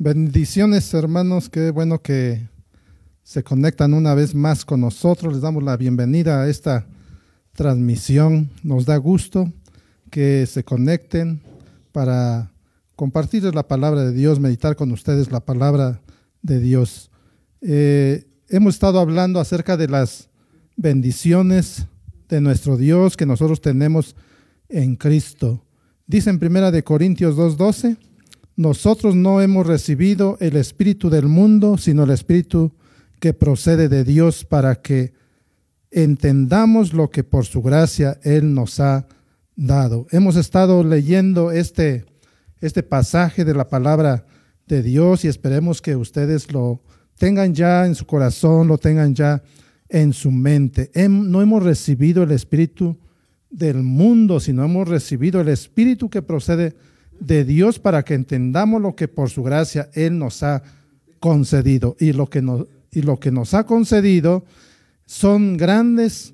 Bendiciones hermanos, qué bueno que se conectan una vez más con nosotros. Les damos la bienvenida a esta transmisión. Nos da gusto que se conecten para compartirles la palabra de Dios, meditar con ustedes la palabra de Dios. Eh, hemos estado hablando acerca de las bendiciones de nuestro Dios que nosotros tenemos en Cristo. Dice en Primera de Corintios 2:12, nosotros no hemos recibido el espíritu del mundo, sino el espíritu que procede de Dios para que entendamos lo que por su gracia Él nos ha dado. Hemos estado leyendo este, este pasaje de la palabra de Dios y esperemos que ustedes lo tengan ya en su corazón, lo tengan ya en su mente. No hemos recibido el espíritu del mundo, sino hemos recibido el espíritu que procede de Dios para que entendamos lo que por su gracia Él nos ha concedido. Y lo que nos, y lo que nos ha concedido son grandes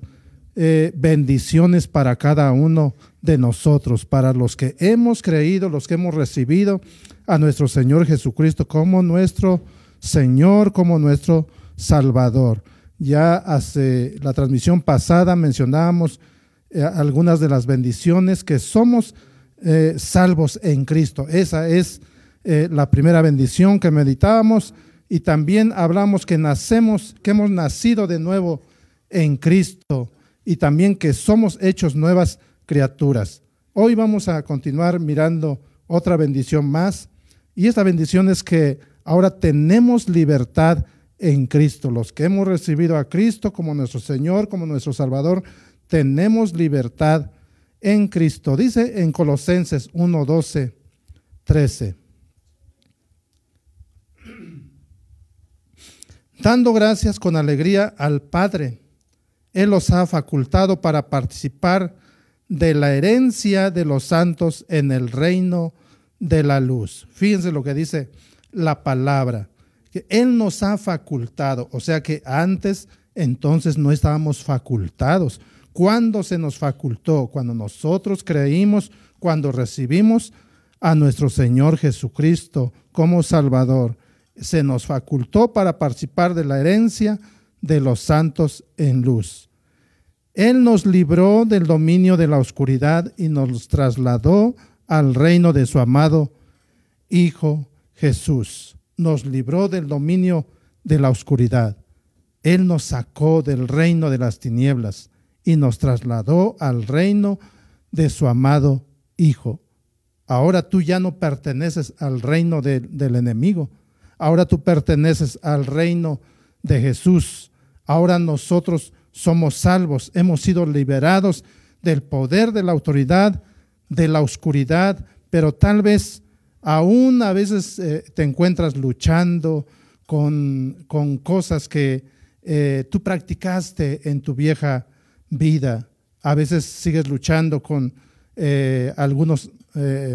eh, bendiciones para cada uno de nosotros, para los que hemos creído, los que hemos recibido a nuestro Señor Jesucristo como nuestro Señor, como nuestro Salvador. Ya hace la transmisión pasada mencionábamos eh, algunas de las bendiciones que somos eh, salvos en Cristo. Esa es la primera bendición que meditábamos y también hablamos que nacemos, que hemos nacido de nuevo en Cristo y también que somos hechos nuevas criaturas. Hoy vamos a continuar mirando otra bendición más y esta bendición es que ahora tenemos libertad en Cristo. Los que hemos recibido a Cristo como nuestro Señor, como nuestro Salvador, tenemos libertad en Cristo. Dice en Colosenses 1, 12, 13. Dando gracias con alegría al Padre él los ha facultado para participar de la herencia de los santos en el reino de la luz. Fíjense lo que dice la palabra, que Él nos ha facultado, o sea que antes entonces no estábamos facultados. ¿Cuándo se nos facultó? Cuando nosotros creímos, cuando recibimos a nuestro Señor Jesucristo como Salvador. Se nos facultó para participar de la herencia de los santos en luz. Él nos libró del dominio de la oscuridad y nos trasladó al reino de su amado Hijo Jesús. Nos libró del dominio de la oscuridad. Él nos sacó del reino de las tinieblas y nos trasladó al reino de su amado Hijo. Ahora tú ya no perteneces al reino del enemigo. Ahora tú perteneces al reino de Jesús. Ahora nosotros somos salvos, hemos sido liberados del poder de la autoridad, de la oscuridad, pero tal vez aún a veces eh, te encuentras luchando con, con cosas que eh, tú practicaste en tu vieja vida. A veces sigues luchando con eh, algunos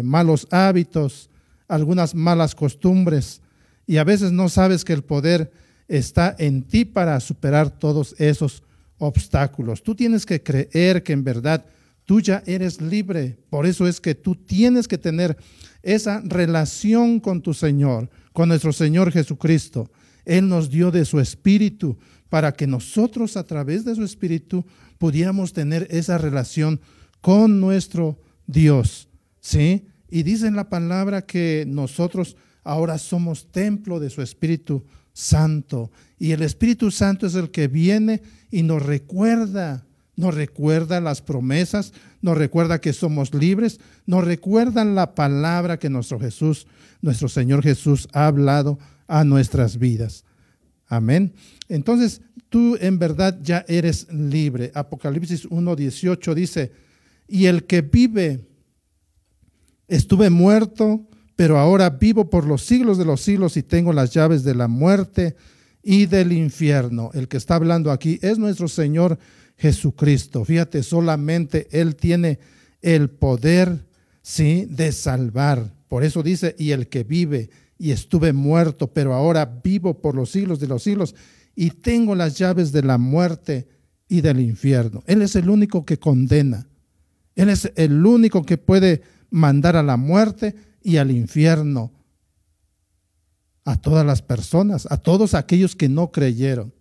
malos hábitos, algunas malas costumbres, y a veces no sabes que el poder está en ti para superar todos esos obstáculos. Tú tienes que creer que en verdad tú ya eres libre. Por eso es que tú tienes que tener esa relación con tu Señor, con nuestro Señor Jesucristo. Él nos dio de su espíritu para que nosotros a través de su espíritu pudiéramos tener esa relación con nuestro Dios. ¿Sí? Y dice en la palabra que nosotros ahora somos templo de su Espíritu Santo. Y el Espíritu Santo es el que viene y nos recuerda, nos recuerda las promesas, nos recuerda que somos libres, nos recuerda la palabra que nuestro Jesús, nuestro Señor Jesús ha hablado a nuestras vidas. Amén. Entonces, tú en verdad ya eres libre. Apocalipsis 1.18 dice, y el que vive, estuve muerto, pero ahora vivo por los siglos de los siglos y tengo las llaves de la muerte y del infierno. El que está hablando aquí es nuestro Señor Jesucristo. Fíjate, solamente Él tiene el poder, sí, de salvar. Por eso dice, y el que vive y estuve muerto, pero ahora vivo por los siglos de los siglos y tengo las llaves de la muerte y del infierno. Él es el único que condena. Él es el único que puede mandar a la muerte y al infierno a todas las personas, a todos aquellos que no creyeron.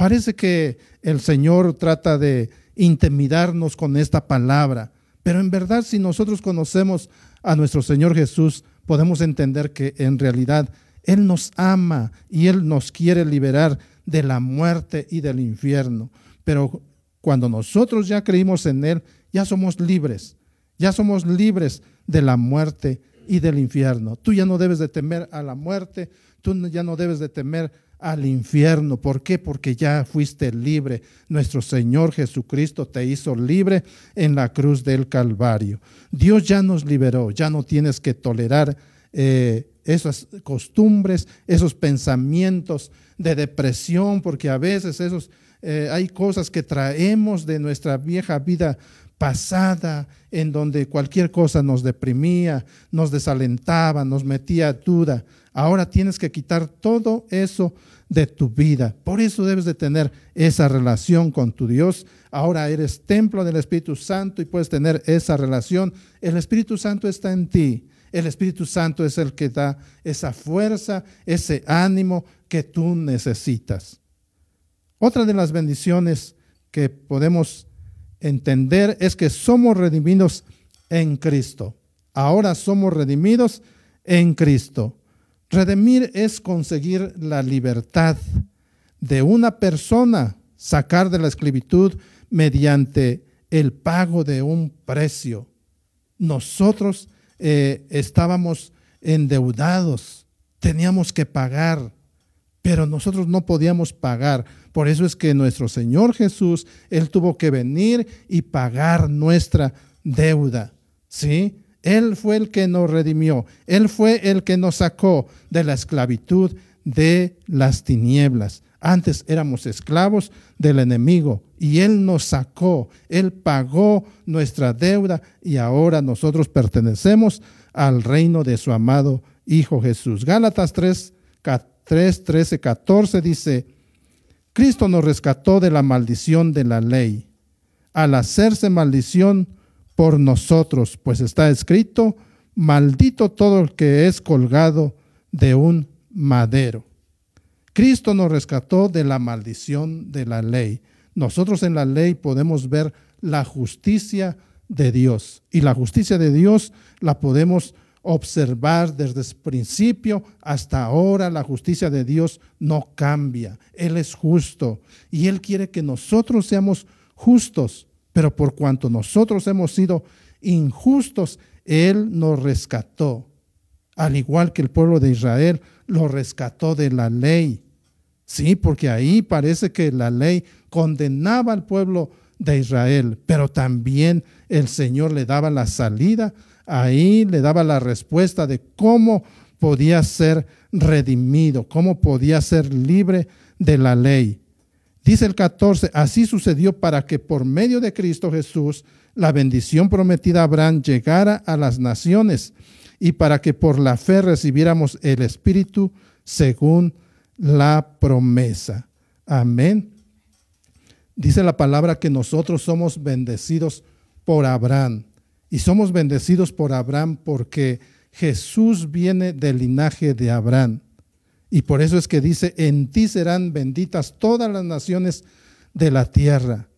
Parece que el Señor trata de intimidarnos con esta palabra, pero en verdad si nosotros conocemos a nuestro Señor Jesús, podemos entender que en realidad Él nos ama y Él nos quiere liberar de la muerte y del infierno. Pero cuando nosotros ya creímos en Él, ya somos libres, ya somos libres de la muerte y del infierno. Tú ya no debes de temer a la muerte, tú ya no debes de temer al infierno. ¿Por qué? Porque ya fuiste libre. Nuestro Señor Jesucristo te hizo libre en la cruz del Calvario. Dios ya nos liberó, ya no tienes que tolerar eh, esas costumbres, esos pensamientos de depresión, porque a veces esos, eh, hay cosas que traemos de nuestra vieja vida pasada, en donde cualquier cosa nos deprimía, nos desalentaba, nos metía duda. Ahora tienes que quitar todo eso de tu vida. Por eso debes de tener esa relación con tu Dios. Ahora eres templo del Espíritu Santo y puedes tener esa relación. El Espíritu Santo está en ti. El Espíritu Santo es el que da esa fuerza, ese ánimo que tú necesitas. Otra de las bendiciones que podemos entender es que somos redimidos en Cristo. Ahora somos redimidos en Cristo. Redimir es conseguir la libertad de una persona, sacar de la esclavitud mediante el pago de un precio. Nosotros eh, estábamos endeudados, teníamos que pagar, pero nosotros no podíamos pagar. Por eso es que nuestro Señor Jesús, Él tuvo que venir y pagar nuestra deuda. ¿Sí? Él fue el que nos redimió. Él fue el que nos sacó de la esclavitud de las tinieblas. Antes éramos esclavos del enemigo y Él nos sacó, Él pagó nuestra deuda y ahora nosotros pertenecemos al reino de su amado Hijo Jesús. Gálatas 3, 3 13, 14 dice, Cristo nos rescató de la maldición de la ley. Al hacerse maldición, por nosotros, pues está escrito, maldito todo el que es colgado de un madero. Cristo nos rescató de la maldición de la ley. Nosotros en la ley podemos ver la justicia de Dios y la justicia de Dios la podemos observar desde el principio hasta ahora. La justicia de Dios no cambia. Él es justo y Él quiere que nosotros seamos justos pero por cuanto nosotros hemos sido injustos, Él nos rescató, al igual que el pueblo de Israel lo rescató de la ley. Sí, porque ahí parece que la ley condenaba al pueblo de Israel, pero también el Señor le daba la salida, ahí le daba la respuesta de cómo podía ser redimido, cómo podía ser libre de la ley. Dice el 14, así sucedió para que por medio de Cristo Jesús la bendición prometida a Abraham llegara a las naciones y para que por la fe recibiéramos el Espíritu según la promesa. Amén. Dice la palabra que nosotros somos bendecidos por Abraham. Y somos bendecidos por Abraham porque Jesús viene del linaje de Abraham. Y por eso es que dice, en ti serán benditas todas las naciones de la tierra.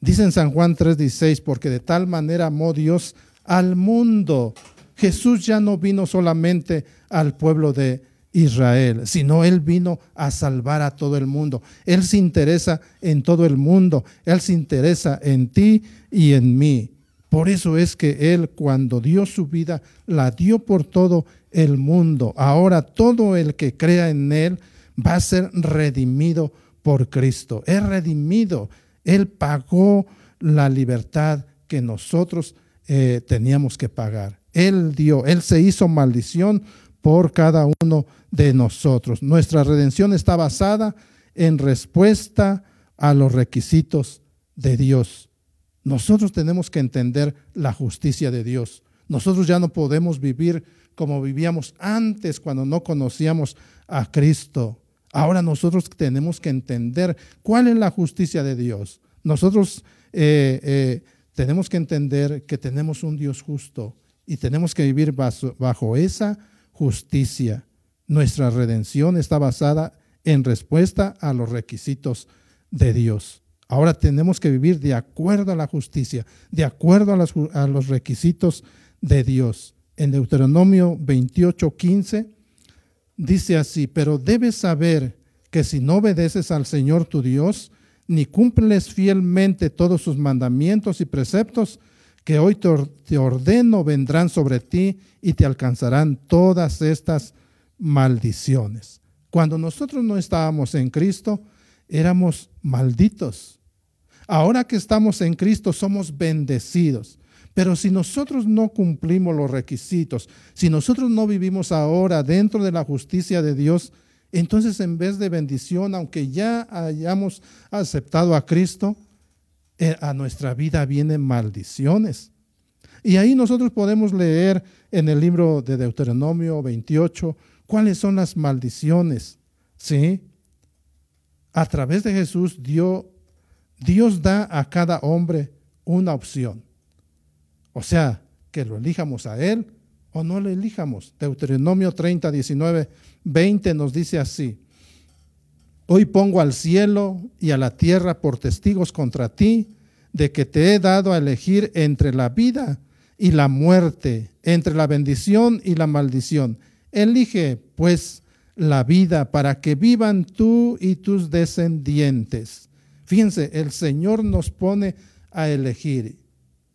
Dice en San Juan 3:16, porque de tal manera amó Dios al mundo. Jesús ya no vino solamente al pueblo de Israel, sino Él vino a salvar a todo el mundo. Él se interesa en todo el mundo. Él se interesa en ti y en mí. Por eso es que Él cuando dio su vida, la dio por todo el mundo. Ahora todo el que crea en Él va a ser redimido por Cristo. Es redimido. Él pagó la libertad que nosotros eh, teníamos que pagar. Él dio, Él se hizo maldición por cada uno de nosotros. Nuestra redención está basada en respuesta a los requisitos de Dios. Nosotros tenemos que entender la justicia de Dios. Nosotros ya no podemos vivir como vivíamos antes cuando no conocíamos a Cristo. Ahora nosotros tenemos que entender cuál es la justicia de Dios. Nosotros eh, eh, tenemos que entender que tenemos un Dios justo y tenemos que vivir bajo, bajo esa justicia. Nuestra redención está basada en respuesta a los requisitos de Dios. Ahora tenemos que vivir de acuerdo a la justicia, de acuerdo a, los requisitos de Dios. En Deuteronomio 28, 15 dice así, pero debes saber que si no obedeces al Señor tu Dios, ni cumples fielmente todos sus mandamientos y preceptos, que hoy te ordeno vendrán sobre ti y te alcanzarán todas estas maldiciones. Cuando nosotros no estábamos en Cristo, éramos malditos. Ahora que estamos en Cristo, somos bendecidos. Pero si nosotros no cumplimos los requisitos, si nosotros no vivimos ahora dentro de la justicia de Dios, entonces en vez de bendición, aunque ya hayamos aceptado a Cristo, eh, a nuestra vida vienen maldiciones. Y ahí nosotros podemos leer en el libro de Deuteronomio 28 cuáles son las maldiciones. ¿Sí? A través de Jesús Dios, Dios da a cada hombre una opción. O sea, que lo elijamos a Él o no lo elijamos. Deuteronomio 30, 19, 20 nos dice así. Hoy pongo al cielo y a la tierra por testigos contra ti de que te he dado a elegir entre la vida y la muerte, entre la bendición y la maldición. Elige, pues, la vida para que vivan tú y tus descendientes. Fíjense, el Señor nos pone a elegir.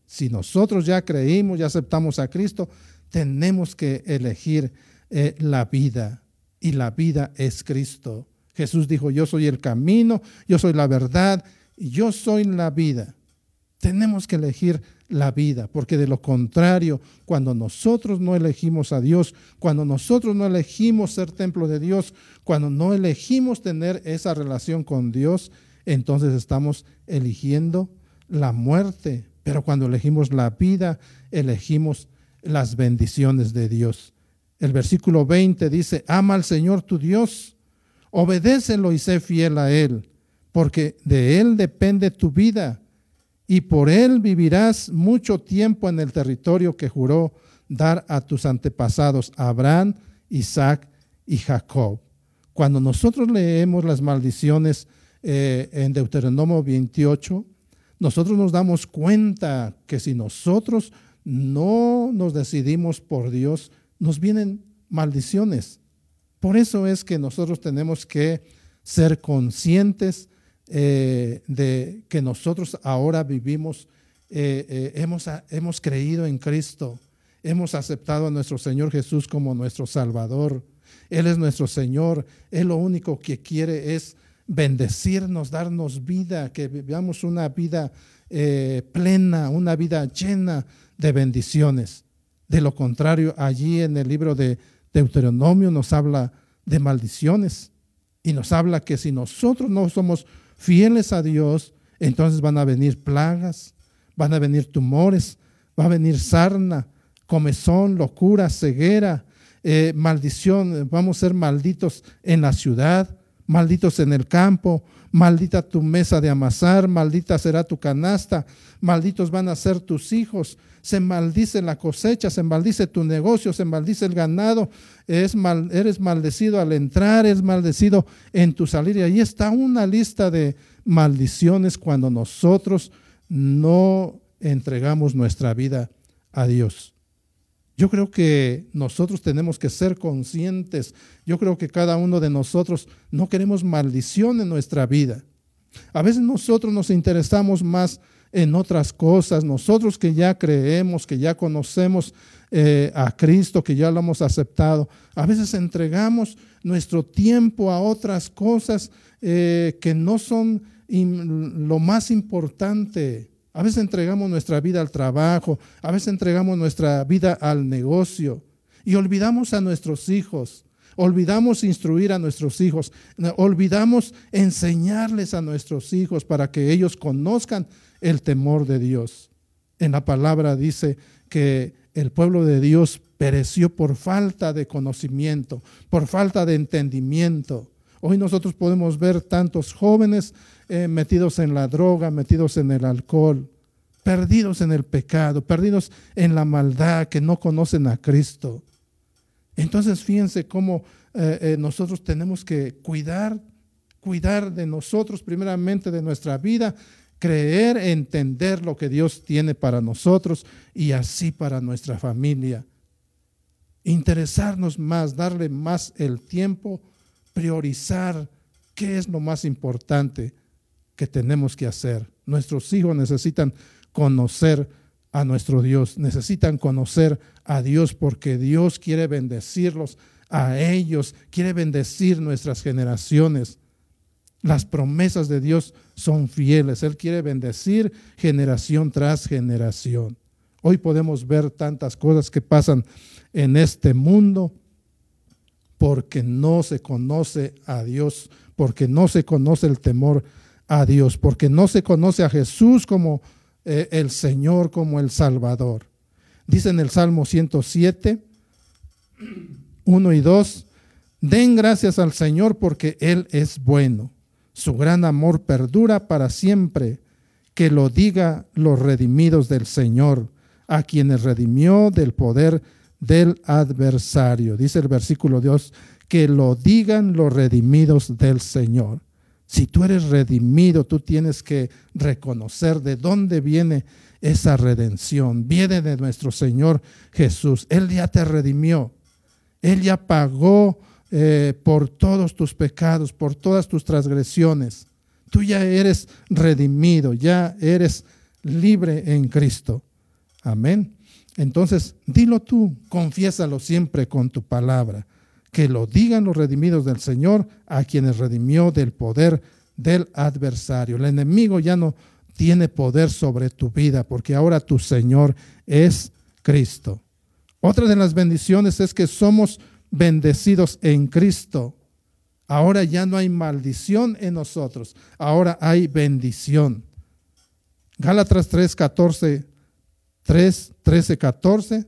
Si nosotros ya creímos, ya aceptamos a Cristo, tenemos que elegir eh, la vida. Y la vida es Cristo. Jesús dijo, yo soy el camino, yo soy la verdad, yo soy la vida. Tenemos que elegir la vida, porque de lo contrario, cuando nosotros no elegimos a Dios, cuando nosotros no elegimos ser templo de Dios, cuando no elegimos tener esa relación con Dios, entonces estamos eligiendo la muerte. Pero cuando elegimos la vida, elegimos las bendiciones de Dios. El versículo 20 dice, ama al Señor tu Dios, obedécelo y sé fiel a Él, porque de Él depende tu vida y por él vivirás mucho tiempo en el territorio que juró dar a tus antepasados, Abraham, Isaac y Jacob. Cuando nosotros leemos las maldiciones eh, en Deuteronomio 28, nosotros nos damos cuenta que si nosotros no nos decidimos por Dios, nos vienen maldiciones. Por eso es que nosotros tenemos que ser conscientes eh, de que nosotros ahora vivimos, eh, hemos, hemos creído en Cristo, hemos aceptado a nuestro Señor Jesús como nuestro Salvador. Él es nuestro Señor. Él lo único que quiere es bendecirnos, darnos vida, que vivamos una vida plena, una vida llena de bendiciones. De lo contrario, allí en el libro de Deuteronomio nos habla de maldiciones y nos habla que si nosotros no somos fieles a Dios, entonces van a venir plagas, van a venir tumores, va a venir sarna, comezón, locura, ceguera, eh, maldición, vamos a ser malditos en la ciudad, malditos en el campo, maldita tu mesa de amasar, maldita será tu canasta, malditos van a ser tus hijos, se maldice la cosecha, se maldice tu negocio, se maldice el ganado, es mal, eres maldecido al entrar, eres maldecido en tu salir. Y ahí está una lista de maldiciones cuando nosotros no entregamos nuestra vida a Dios. Yo creo que nosotros tenemos que ser conscientes. Yo creo que cada uno de nosotros no queremos maldición en nuestra vida. A veces nosotros nos interesamos más en otras cosas. Nosotros que ya creemos, que ya conocemos eh, a Cristo, que ya lo hemos aceptado, a veces entregamos nuestro tiempo a otras cosas eh, que no son lo más importante. A veces entregamos nuestra vida al trabajo, a veces entregamos nuestra vida al negocio y olvidamos a nuestros hijos. Olvidamos instruir a nuestros hijos, olvidamos enseñarles a nuestros hijos para que ellos conozcan el temor de Dios. En la palabra dice que el pueblo de Dios pereció por falta de conocimiento, por falta de entendimiento. Hoy nosotros podemos ver tantos jóvenes eh, metidos en la droga, metidos en el alcohol, perdidos en el pecado, perdidos en la maldad, que no conocen a Cristo. Entonces fíjense cómo eh, eh, nosotros tenemos que cuidar, cuidar de nosotros, primeramente de nuestra vida, creer, entender lo que Dios tiene para nosotros y así para nuestra familia. Interesarnos más, darle más el tiempo, priorizar qué es lo más importante que tenemos que hacer. Nuestros hijos necesitan conocer a nuestro Dios, necesitan conocer a Dios porque Dios quiere bendecirlos a ellos, quiere bendecir nuestras generaciones. Las promesas de Dios son fieles, Él quiere bendecir generación tras generación. Hoy podemos ver tantas cosas que pasan en este mundo porque no se conoce a Dios, porque no se conoce el temor a Dios, porque no se conoce a Jesús como eh, el Señor, como el Salvador. Dice en el Salmo 107, 1 y 2, den gracias al Señor porque Él es bueno. Su gran amor perdura para siempre. Que lo diga los redimidos del Señor, a quienes redimió del poder del adversario. Dice el versículo 2, que lo digan los redimidos del Señor. Si tú eres redimido, tú tienes que reconocer de dónde viene esa redención. Viene de nuestro Señor Jesús. Él ya te redimió. Él ya pagó eh, por todos tus pecados, por todas tus transgresiones. Tú ya eres redimido, ya eres libre en Cristo. Amén. Entonces, dilo tú, confiésalo siempre con tu palabra que lo digan los redimidos del Señor, a quienes redimió del poder del adversario. El enemigo ya no tiene poder sobre tu vida, porque ahora tu Señor es Cristo. Otra de las bendiciones es que somos bendecidos en Cristo. Ahora ya no hay maldición en nosotros, ahora hay bendición. Gálatas 3, 14, 3, 13, 14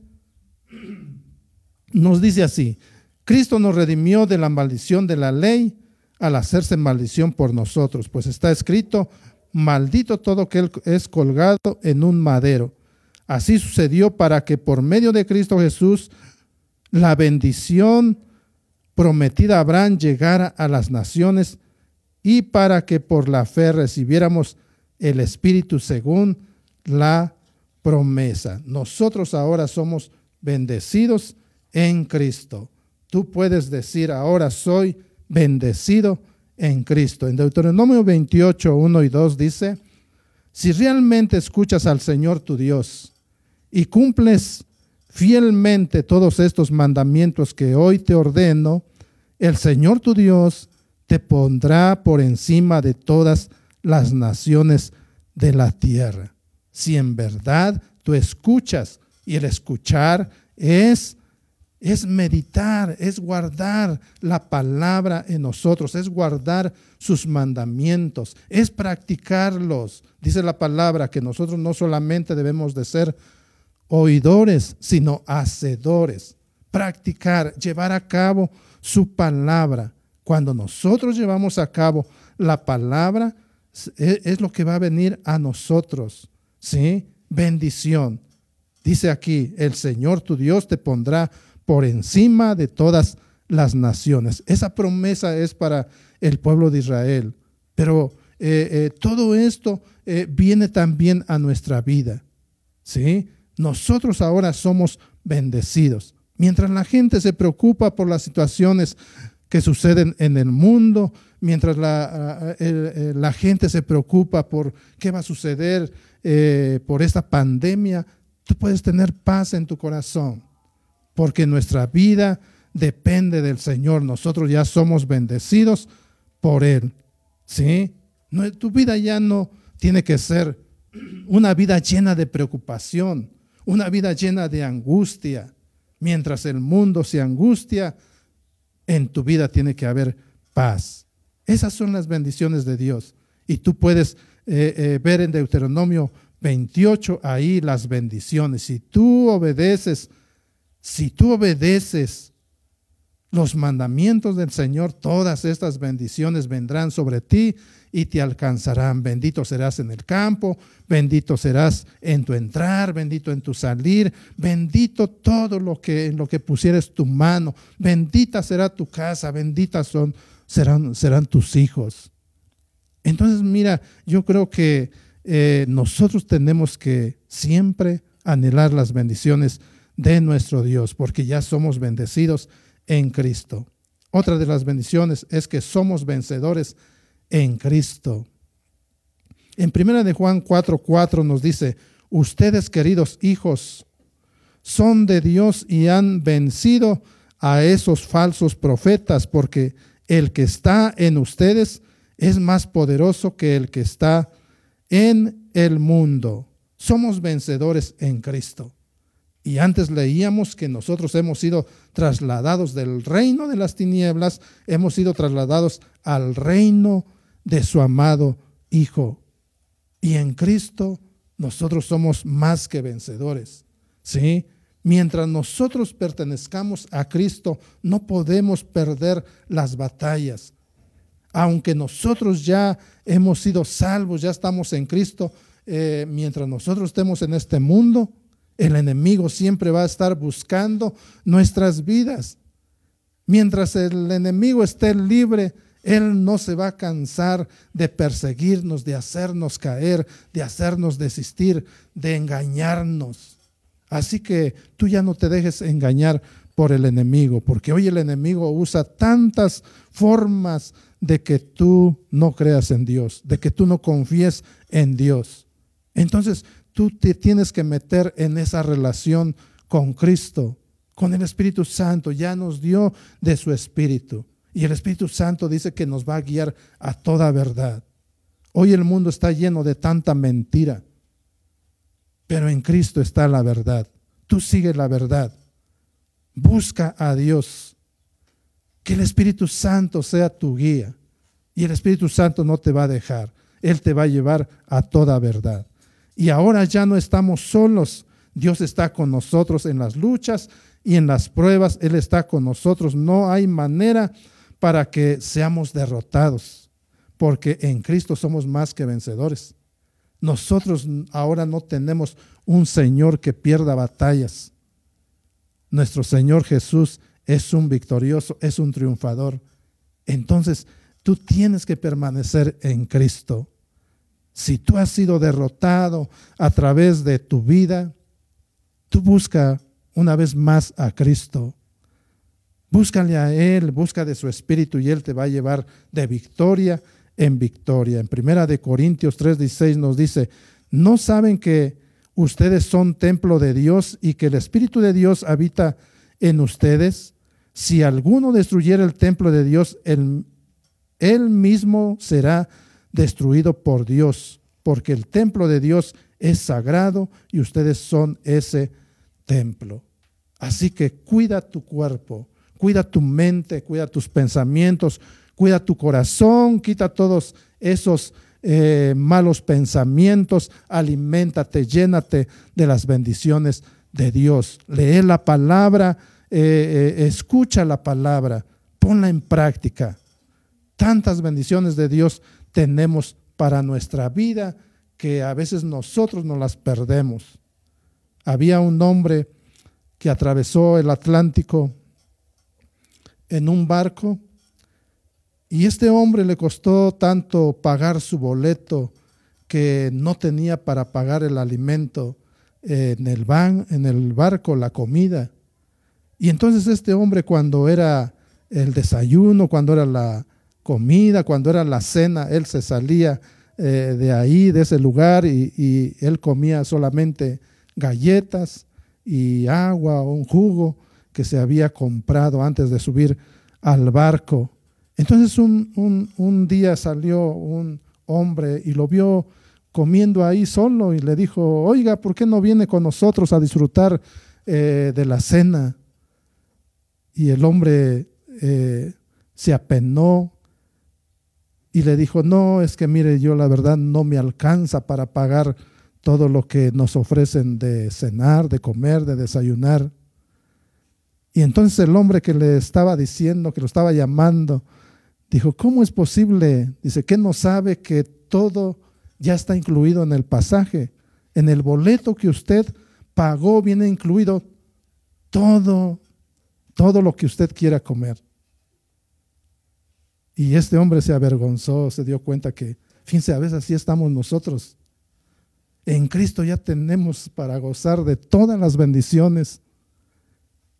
nos dice así, Cristo nos redimió de la maldición de la ley al hacerse maldición por nosotros, pues está escrito, maldito todo que es colgado en un madero. Así sucedió para que por medio de Cristo Jesús la bendición prometida a Abraham llegara a las naciones y para que por la fe recibiéramos el Espíritu según la promesa. Nosotros ahora somos bendecidos en Cristo tú puedes decir, ahora soy bendecido en Cristo. En Deuteronomio 28, 1 y 2 dice, si realmente escuchas al Señor tu Dios y cumples fielmente todos estos mandamientos que hoy te ordeno, el Señor tu Dios te pondrá por encima de todas las naciones de la tierra. Si en verdad tú escuchas, y el escuchar es es meditar, es guardar la palabra en nosotros, es guardar sus mandamientos, es practicarlos. Dice la palabra que nosotros no solamente debemos de ser oidores, sino hacedores. Practicar, llevar a cabo su palabra. Cuando nosotros llevamos a cabo la palabra, es lo que va a venir a nosotros. ¿Sí? Bendición. Dice aquí, el Señor tu Dios te pondrá por encima de todas las naciones. Esa promesa es para el pueblo de Israel, pero eh, eh, todo esto eh, viene también a nuestra vida. ¿sí? Nosotros ahora somos bendecidos. Mientras la gente se preocupa por las situaciones que suceden en el mundo, mientras la, la gente se preocupa por qué va a suceder por esta pandemia, tú puedes tener paz en tu corazón porque nuestra vida depende del Señor. Nosotros ya somos bendecidos por Él. ¿Sí? tu vida ya no tiene que ser una vida llena de preocupación, una vida llena de angustia. Mientras el mundo se angustia, en tu vida tiene que haber paz. Esas son las bendiciones de Dios. Y tú puedes eh, eh, ver en Deuteronomio 28 ahí las bendiciones. Si tú obedeces si tú obedeces los mandamientos del Señor, todas estas bendiciones vendrán sobre ti y te alcanzarán. Bendito serás en el campo, bendito serás en tu entrar, bendito en tu salir, bendito todo lo que en lo que pusieres tu mano, bendita será tu casa, benditas son serán serán tus hijos. Entonces, mira, yo creo que eh, nosotros tenemos que siempre anhelar las bendiciones de nuestro Dios, porque ya somos bendecidos en Cristo. Otra de las bendiciones es que somos vencedores en Cristo. En primera de Juan 4:4 nos dice, "Ustedes, queridos hijos, son de Dios y han vencido a esos falsos profetas, porque el que está en ustedes es más poderoso que el que está en el mundo." Somos vencedores en Cristo. Y antes leíamos que nosotros hemos sido trasladados del reino de las tinieblas, hemos sido trasladados al reino de su amado Hijo. Y en Cristo nosotros somos más que vencedores. ¿Sí? Mientras nosotros pertenezcamos a Cristo, no podemos perder las batallas. Aunque nosotros ya hemos sido salvos, ya estamos en Cristo, eh, mientras nosotros estemos en este mundo, el enemigo siempre va a estar buscando nuestras vidas. Mientras el enemigo esté libre, él no se va a cansar de perseguirnos, de hacernos caer, de hacernos desistir, de engañarnos. Así que tú ya no te dejes engañar por el enemigo, porque hoy el enemigo usa tantas formas de que tú no creas en Dios, de que tú no confíes en Dios. Entonces tú te tienes que meter en esa relación con Cristo, con el Espíritu Santo. Ya nos dio de su Espíritu. Y el Espíritu Santo dice que nos va a guiar a toda verdad. Hoy el mundo está lleno de tanta mentira, pero en Cristo está la verdad. Tú sigues la verdad. Busca a Dios. Que el Espíritu Santo sea tu guía. Y el Espíritu Santo no te va a dejar. Él te va a llevar a toda verdad. Y ahora ya no estamos solos. Dios está con nosotros en las luchas y en las pruebas. Él está con nosotros. No hay manera para que seamos derrotados, porque en Cristo somos más que vencedores. Nosotros ahora no tenemos un Señor que pierda batallas. Nuestro Señor Jesús es un victorioso, es un triunfador. Entonces, tú tienes que permanecer en Cristo. Si tú has sido derrotado a través de tu vida, tú busca una vez más a Cristo. Búscale a Él, busca de su Espíritu y Él te va a llevar de victoria en victoria. En primera de Corintios 3:16 nos dice, ¿no saben que ustedes son templo de Dios y que el Espíritu de Dios habita en ustedes? Si alguno destruyera el templo de Dios, él, mismo será por Dios, porque el templo de Dios es sagrado y ustedes son ese templo. Así que cuida tu cuerpo, cuida tu mente, cuida tus pensamientos, cuida tu corazón, quita todos esos eh, malos pensamientos, aliméntate, llénate de las bendiciones de Dios. Lee la palabra, eh, eh, escucha la palabra, ponla en práctica. Tantas bendiciones de Dios tenemos para nuestra vida que a veces nosotros nos las perdemos. Había un hombre que atravesó el Atlántico en un barco y este hombre le costó tanto pagar su boleto que no tenía para pagar el alimento en el, en el barco, la comida. Y entonces este hombre cuando era el desayuno, cuando era la, comida, cuando era la cena, él se salía eh, de ahí, de ese lugar, y, él comía solamente galletas y agua o un jugo que se había comprado antes de subir al barco. Entonces un, un, día salió un hombre y lo vio comiendo ahí solo y le dijo, oiga, ¿por qué no viene con nosotros a disfrutar eh, de la cena? Y el hombre eh, se apenó y le dijo, no, es que mire, yo la verdad no me alcanza para pagar todo lo que nos ofrecen de cenar, de comer, de desayunar. Y entonces el hombre que le estaba diciendo, que lo estaba llamando, dijo, ¿cómo es posible? Dice, que no sabe que todo ya está incluido en el pasaje? En el boleto que usted pagó viene incluido todo, todo lo que usted quiera comer. Y este hombre se avergonzó, se dio cuenta que, fíjense, a veces así estamos nosotros. En Cristo ya tenemos para gozar de todas las bendiciones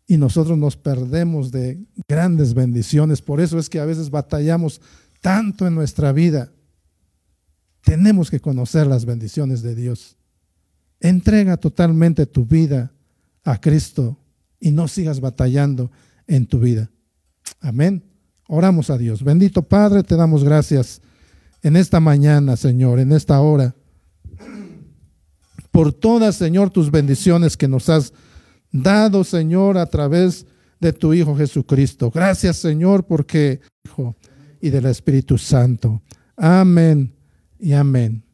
y nosotros nos perdemos de grandes bendiciones. Por eso es que a veces batallamos tanto en nuestra vida. Tenemos que conocer las bendiciones de Dios. Entrega totalmente tu vida a Cristo y no sigas batallando en tu vida. Amén. Oramos a Dios. Bendito Padre, te damos gracias en esta mañana, Señor, en esta hora, por todas, Señor, tus bendiciones que nos has dado, Señor, a través de tu Hijo Jesucristo. Gracias, Señor, porque Hijo y del Espíritu Santo. Amén y amén.